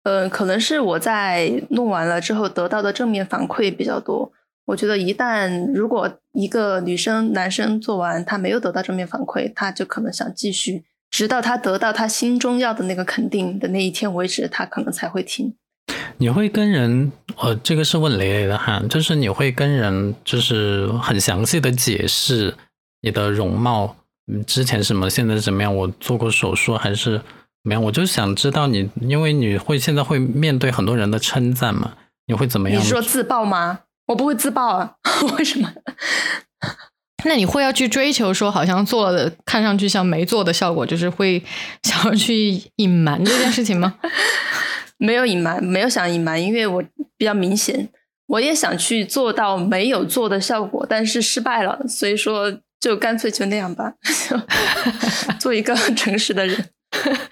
B: 呃，可能是我在弄完了之后得到的正面反馈比较多。我觉得一旦如果一个女生、男生做完他没有得到正面反馈，他就可能想继续，直到他得到他心中要的那个肯定的那一天为止，他可能才会停。
A: 你会跟人，呃，这个是问雷雷的哈，就是你会跟人，就是很详细的解释你的容貌，之前什么，现在怎么样？我做过手术还是怎么样？我就想知道你，因为你会现在会面对很多人的称赞嘛，你会怎么样？
B: 你说自爆吗？我不会自爆啊，为什么？
C: 那你会要去追求说，好像做了看上去像没做的效果，就是会 想要去隐瞒这件事情吗？
B: 没有隐瞒，没有想隐瞒，因为我比较明显，我也想去做到没有做的效果，但是失败了，所以说就干脆就那样吧，做一个诚实的人。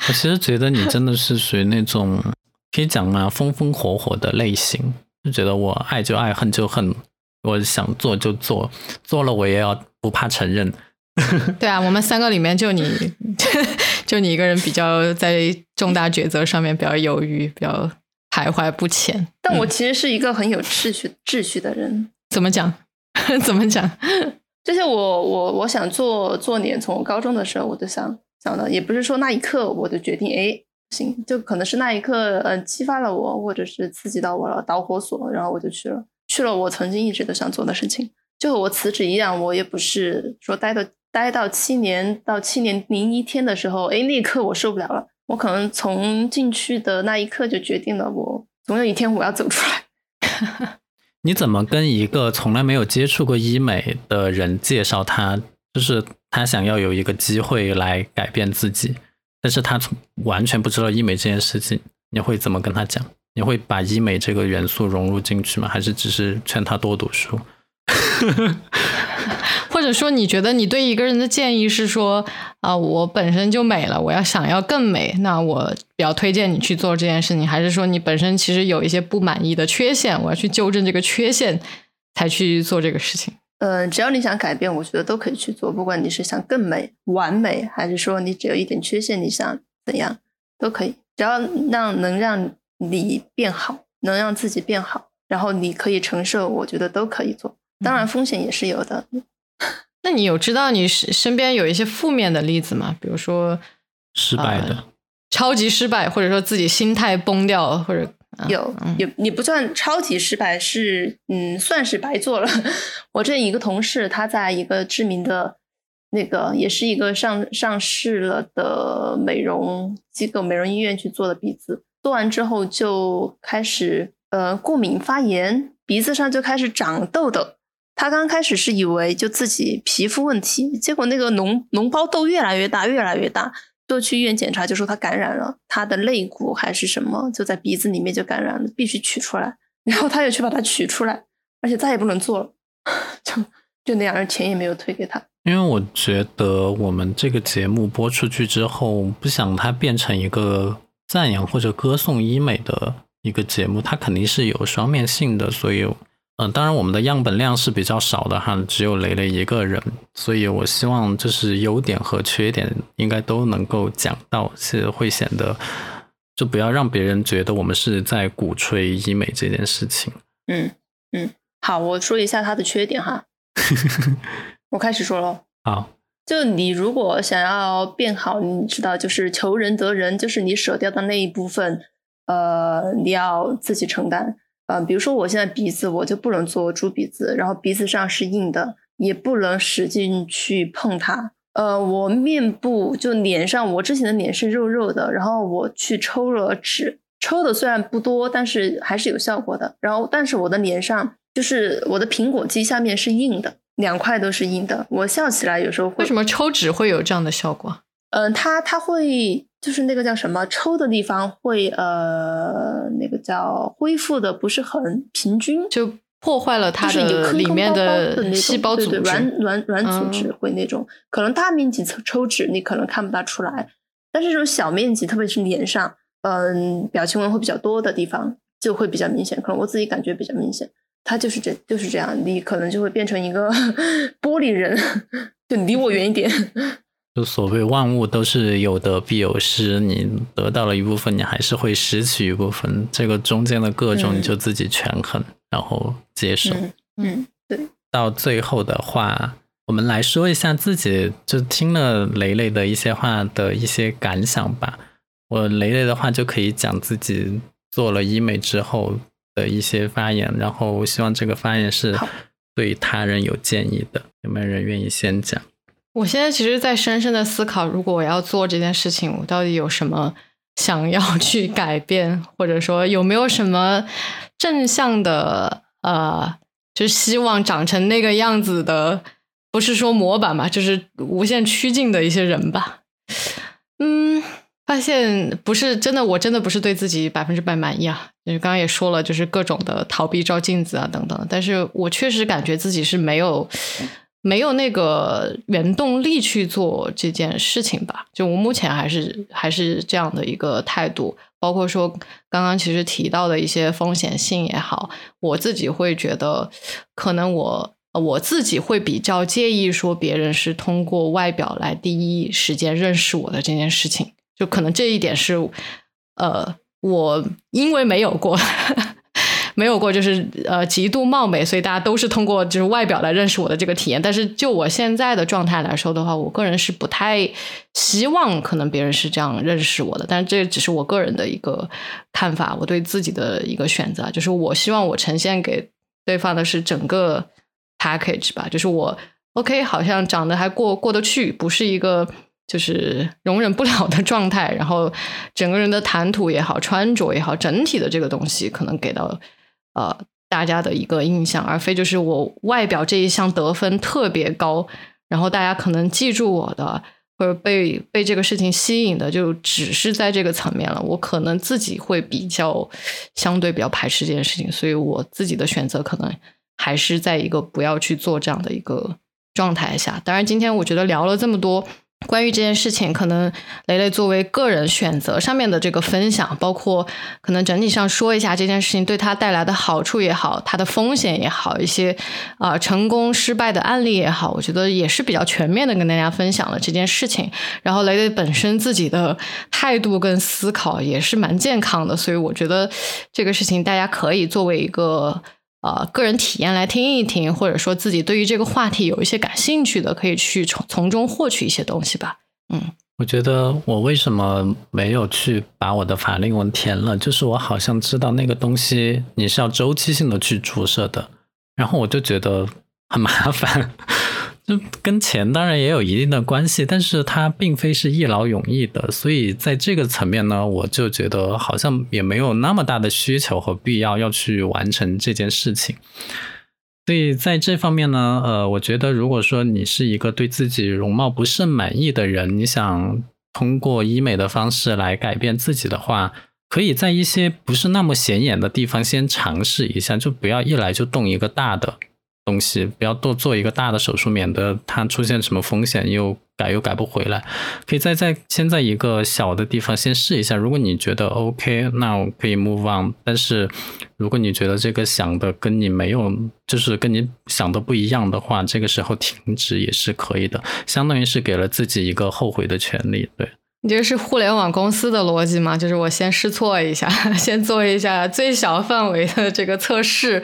A: 我其实觉得你真的是属于那种可以讲啊风风火火的类型，就觉得我爱就爱，恨就恨，我想做就做，做了我也要不怕承认。
C: 对啊，我们三个里面就你，就你一个人比较在重大抉择上面比较犹豫，比较徘徊不前。
B: 但我其实是一个很有秩序、秩序的人。
C: 怎么讲？怎么讲？
B: 就是我，我我想做做脸，从我高中的时候我就想想的，也不是说那一刻我就决定，哎，行，就可能是那一刻，呃，激发了我，或者是刺激到我了，导火索，然后我就去了，去了我曾经一直都想做的事情。就和我辞职一样，我也不是说待到。待到七年到七年零一天的时候，哎，那一刻我受不了了。我可能从进去的那一刻就决定了，我总有一天我要走出来。
A: 你怎么跟一个从来没有接触过医美的人介绍他？就是他想要有一个机会来改变自己，但是他从完全不知道医美这件事情，你会怎么跟他讲？你会把医美这个元素融入进去吗？还是只是劝他多读书？
C: 或者说，你觉得你对一个人的建议是说啊，我本身就美了，我要想要更美，那我比较推荐你去做这件事情，还是说你本身其实有一些不满意的缺陷，我要去纠正这个缺陷才去做这个事情？
B: 嗯，只要你想改变，我觉得都可以去做，不管你是想更美、完美，还是说你只有一点缺陷，你想怎样都可以，只要让能让你变好，能让自己变好，然后你可以承受，我觉得都可以做。当然，风险也是有的。
C: 那你有知道你身身边有一些负面的例子吗？比如说
A: 失败的、
C: 超级失败，或者说自己心态崩掉，或者
B: 有也也不算超级失败，是嗯，算是白做了。我这一个同事，他在一个知名的那个，也是一个上上市了的美容机构、美容医院去做的鼻子，做完之后就开始呃过敏发炎，鼻子上就开始长痘痘。他刚开始是以为就自己皮肤问题，结果那个脓脓包痘越来越大，越来越大，都去医院检查，就说他感染了，他的肋骨还是什么，就在鼻子里面就感染了，必须取出来。然后他又去把它取出来，而且再也不能做了，就就那样，而钱也没有退给他。
A: 因为我觉得我们这个节目播出去之后，不想它变成一个赞扬或者歌颂医美的一个节目，它肯定是有双面性的，所以。嗯，当然我们的样本量是比较少的哈，只有雷雷一个人，所以我希望就是优点和缺点应该都能够讲到，是会显得就不要让别人觉得我们是在鼓吹医美这件事情。
B: 嗯嗯，好，我说一下他的缺点哈，我开始说喽。
A: 好，
B: 就你如果想要变好，你知道就是求人得人，就是你舍掉的那一部分，呃，你要自己承担。嗯，比如说我现在鼻子，我就不能做猪鼻子，然后鼻子上是硬的，也不能使劲去碰它。呃，我面部就脸上，我之前的脸是肉肉的，然后我去抽了脂，抽的虽然不多，但是还是有效果的。然后，但是我的脸上就是我的苹果肌下面是硬的，两块都是硬的。我笑起来有时候会。
C: 为什么抽脂会有这样的效果？
B: 嗯，它它会。就是那个叫什么抽的地方会呃那个叫恢复的不是很平均，
C: 就破坏了它的里面的细胞组织，
B: 软软软组织会那种，可能大面积抽抽脂你可能看不大出来，但是这种小面积，特别是脸上，嗯，表情纹会比较多的地方就会比较明显，可能我自己感觉比较明显。它就是这就是这样，你可能就会变成一个 玻璃人，就离我远一点。
A: 就所谓万物都是有得必有失，你得到了一部分，你还是会失去一部分。这个中间的各种，你就自己权衡，然后接受。
B: 嗯，对。
A: 到最后的话，我们来说一下自己就听了雷雷的一些话的一些感想吧。我雷雷的话就可以讲自己做了医美之后的一些发言，然后希望这个发言是对他人有建议的。有没有人愿意先讲？
C: 我现在其实，在深深的思考，如果我要做这件事情，我到底有什么 想要去改变，或者说有没有什么正向的，呃，就是希望长成那个样子的，不是说模板吧，就是无限趋近的一些人吧。嗯，发现不是真的，我真的不是对自己百分之百满意啊。就是刚刚也说了，就是各种的逃避照镜子啊等等，但是我确实感觉自己是没有。没有那个原动力去做这件事情吧，就我目前还是还是这样的一个态度。包括说刚刚其实提到的一些风险性也好，我自己会觉得，可能我我自己会比较介意说别人是通过外表来第一时间认识我的这件事情，就可能这一点是，呃，我因为没有过。没有过，就是呃极度貌美，所以大家都是通过就是外表来认识我的这个体验。但是就我现在的状态来说的话，我个人是不太希望可能别人是这样认识我的。但是这只是我个人的一个看法，我对自己的一个选择，就是我希望我呈现给对方的是整个 package 吧，就是我 OK，好像长得还过过得去，不是一个就是容忍不了的状态。然后整个人的谈吐也好，穿着也好，整体的这个东西可能给到。呃，大家的一个印象，而非就是我外表这一项得分特别高，然后大家可能记住我的，或者被被这个事情吸引的，就只是在这个层面了。我可能自己会比较相对比较排斥这件事情，所以我自己的选择可能还是在一个不要去做这样的一个状态下。当然，今天我觉得聊了这么多。关于这件事情，可能雷雷作为个人选择上面的这个分享，包括可能整体上说一下这件事情对他带来的好处也好，他的风险也好，一些啊成功失败的案例也好，我觉得也是比较全面的跟大家分享了这件事情。然后雷雷本身自己的态度跟思考也是蛮健康的，所以我觉得这个事情大家可以作为一个。呃，个人体验来听一听，或者说自己对于这个话题有一些感兴趣的，可以去从从中获取一些东西吧。嗯，
A: 我觉得我为什么没有去把我的法令纹填了，就是我好像知道那个东西你是要周期性的去注射的，然后我就觉得很麻烦。就跟钱当然也有一定的关系，但是它并非是一劳永逸的，所以在这个层面呢，我就觉得好像也没有那么大的需求和必要要去完成这件事情。所以在这方面呢，呃，我觉得如果说你是一个对自己容貌不甚满意的人，你想通过医美的方式来改变自己的话，可以在一些不是那么显眼的地方先尝试一下，就不要一来就动一个大的。东西不要多做一个大的手术，免得它出现什么风险又改又改不回来。可以再在先在一个小的地方先试一下，如果你觉得 OK，那我可以 move on。但是如果你觉得这个想的跟你没有，就是跟你想的不一样的话，这个时候停止也是可以的，相当于是给了自己一个后悔的权利，对。
C: 你这是互联网公司的逻辑吗？就是我先试错一下，先做一下最小范围的这个测试，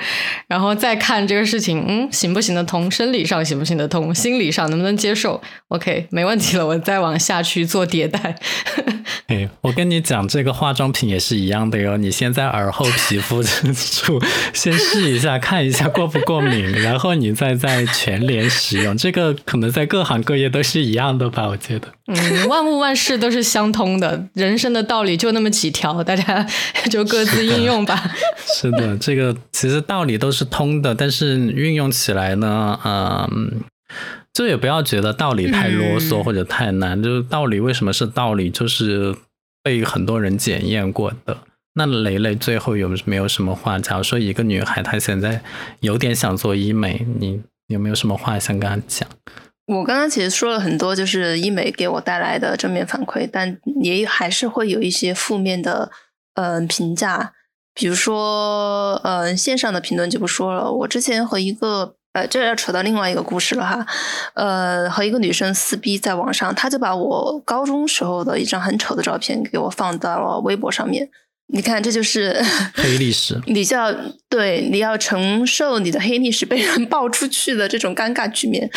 C: 然后再看这个事情，嗯，行不行得通？生理上行不行得通？心理上能不能接受？OK，没问题了，我再往下去做迭代。
A: 哎，我跟你讲，这个化妆品也是一样的哟。你先在耳后皮肤处先试一下，看一下过不过敏，然后你再在全脸使用。这个可能在各行各业都是一样的吧？我觉得，
C: 嗯，万物万事都。都是相通的，人生的道理就那么几条，大家就各自应用吧。
A: 是的，这个其实道理都是通的，但是运用起来呢，嗯，就也不要觉得道理太啰嗦或者太难。就是道理为什么是道理，就是被很多人检验过的。那雷雷最后有没有什么话？假如说一个女孩她现在有点想做医美，你有没有什么话想跟她讲？
B: 我刚刚其实说了很多，就是医美给我带来的正面反馈，但也还是会有一些负面的嗯评价。比如说，呃，线上的评论就不说了。我之前和一个，呃，这要扯到另外一个故事了哈，呃，和一个女生撕逼在网上，她就把我高中时候的一张很丑的照片给我放到了微博上面。你看，这就是
A: 黑历史。
B: 你就要对，你要承受你的黑历史被人爆出去的这种尴尬局面。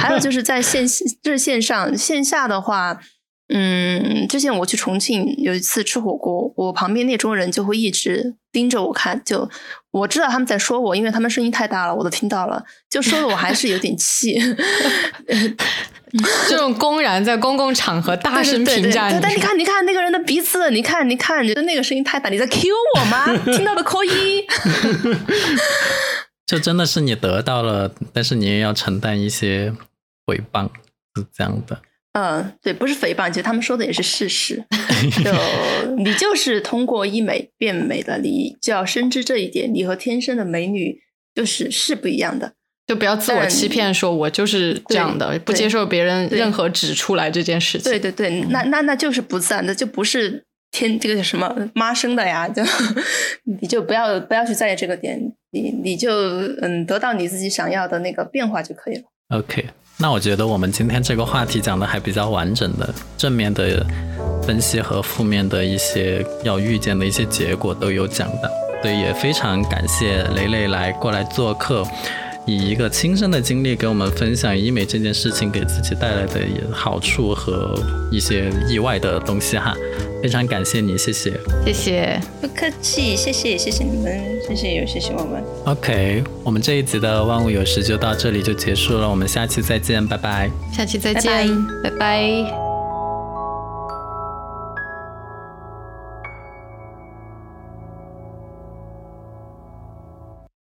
B: 还有就是在线，这是线上，线下的话。嗯，之前我去重庆有一次吃火锅，我旁边那桌人就会一直盯着我看，就我知道他们在说我，因为他们声音太大了，我都听到了，就说的我还是有点气。
C: 这种公然在公共场合大声评价，
B: 但你看，你看那个人的鼻子，你看，你看，你的那个声音太大，你在 Q 我吗？听到的扣一。
A: 就真的是你得到了，但是你也要承担一些回谤，是这样的。
B: 嗯，对，不是诽谤，其实他们说的也是事实。就你就是通过医美变美的，你就要深知这一点，你和天生的美女就是是不一样的，
C: 就不要自我欺骗，说我就是这样的，不接受别人任何指出来这件事情。
B: 对对对，那那那就是不自然的，就不是天这个什么妈生的呀，就你就不要不要去在意这个点，你你就嗯得到你自己想要的那个变化就可以了。
A: OK。那我觉得我们今天这个话题讲的还比较完整的，正面的分析和负面的一些要预见的一些结果都有讲到，所以也非常感谢雷雷来过来做客。以一个亲身的经历给我们分享医美这件事情给自己带来的好处和一些意外的东西哈，非常感谢你，谢谢，
C: 谢谢，
B: 不客气，谢谢，谢谢你们，谢谢有谢谢我们。
A: OK，我们这一集的万物有时就到这里就结束了，我们下期再见，拜拜，
C: 下期再见，拜拜。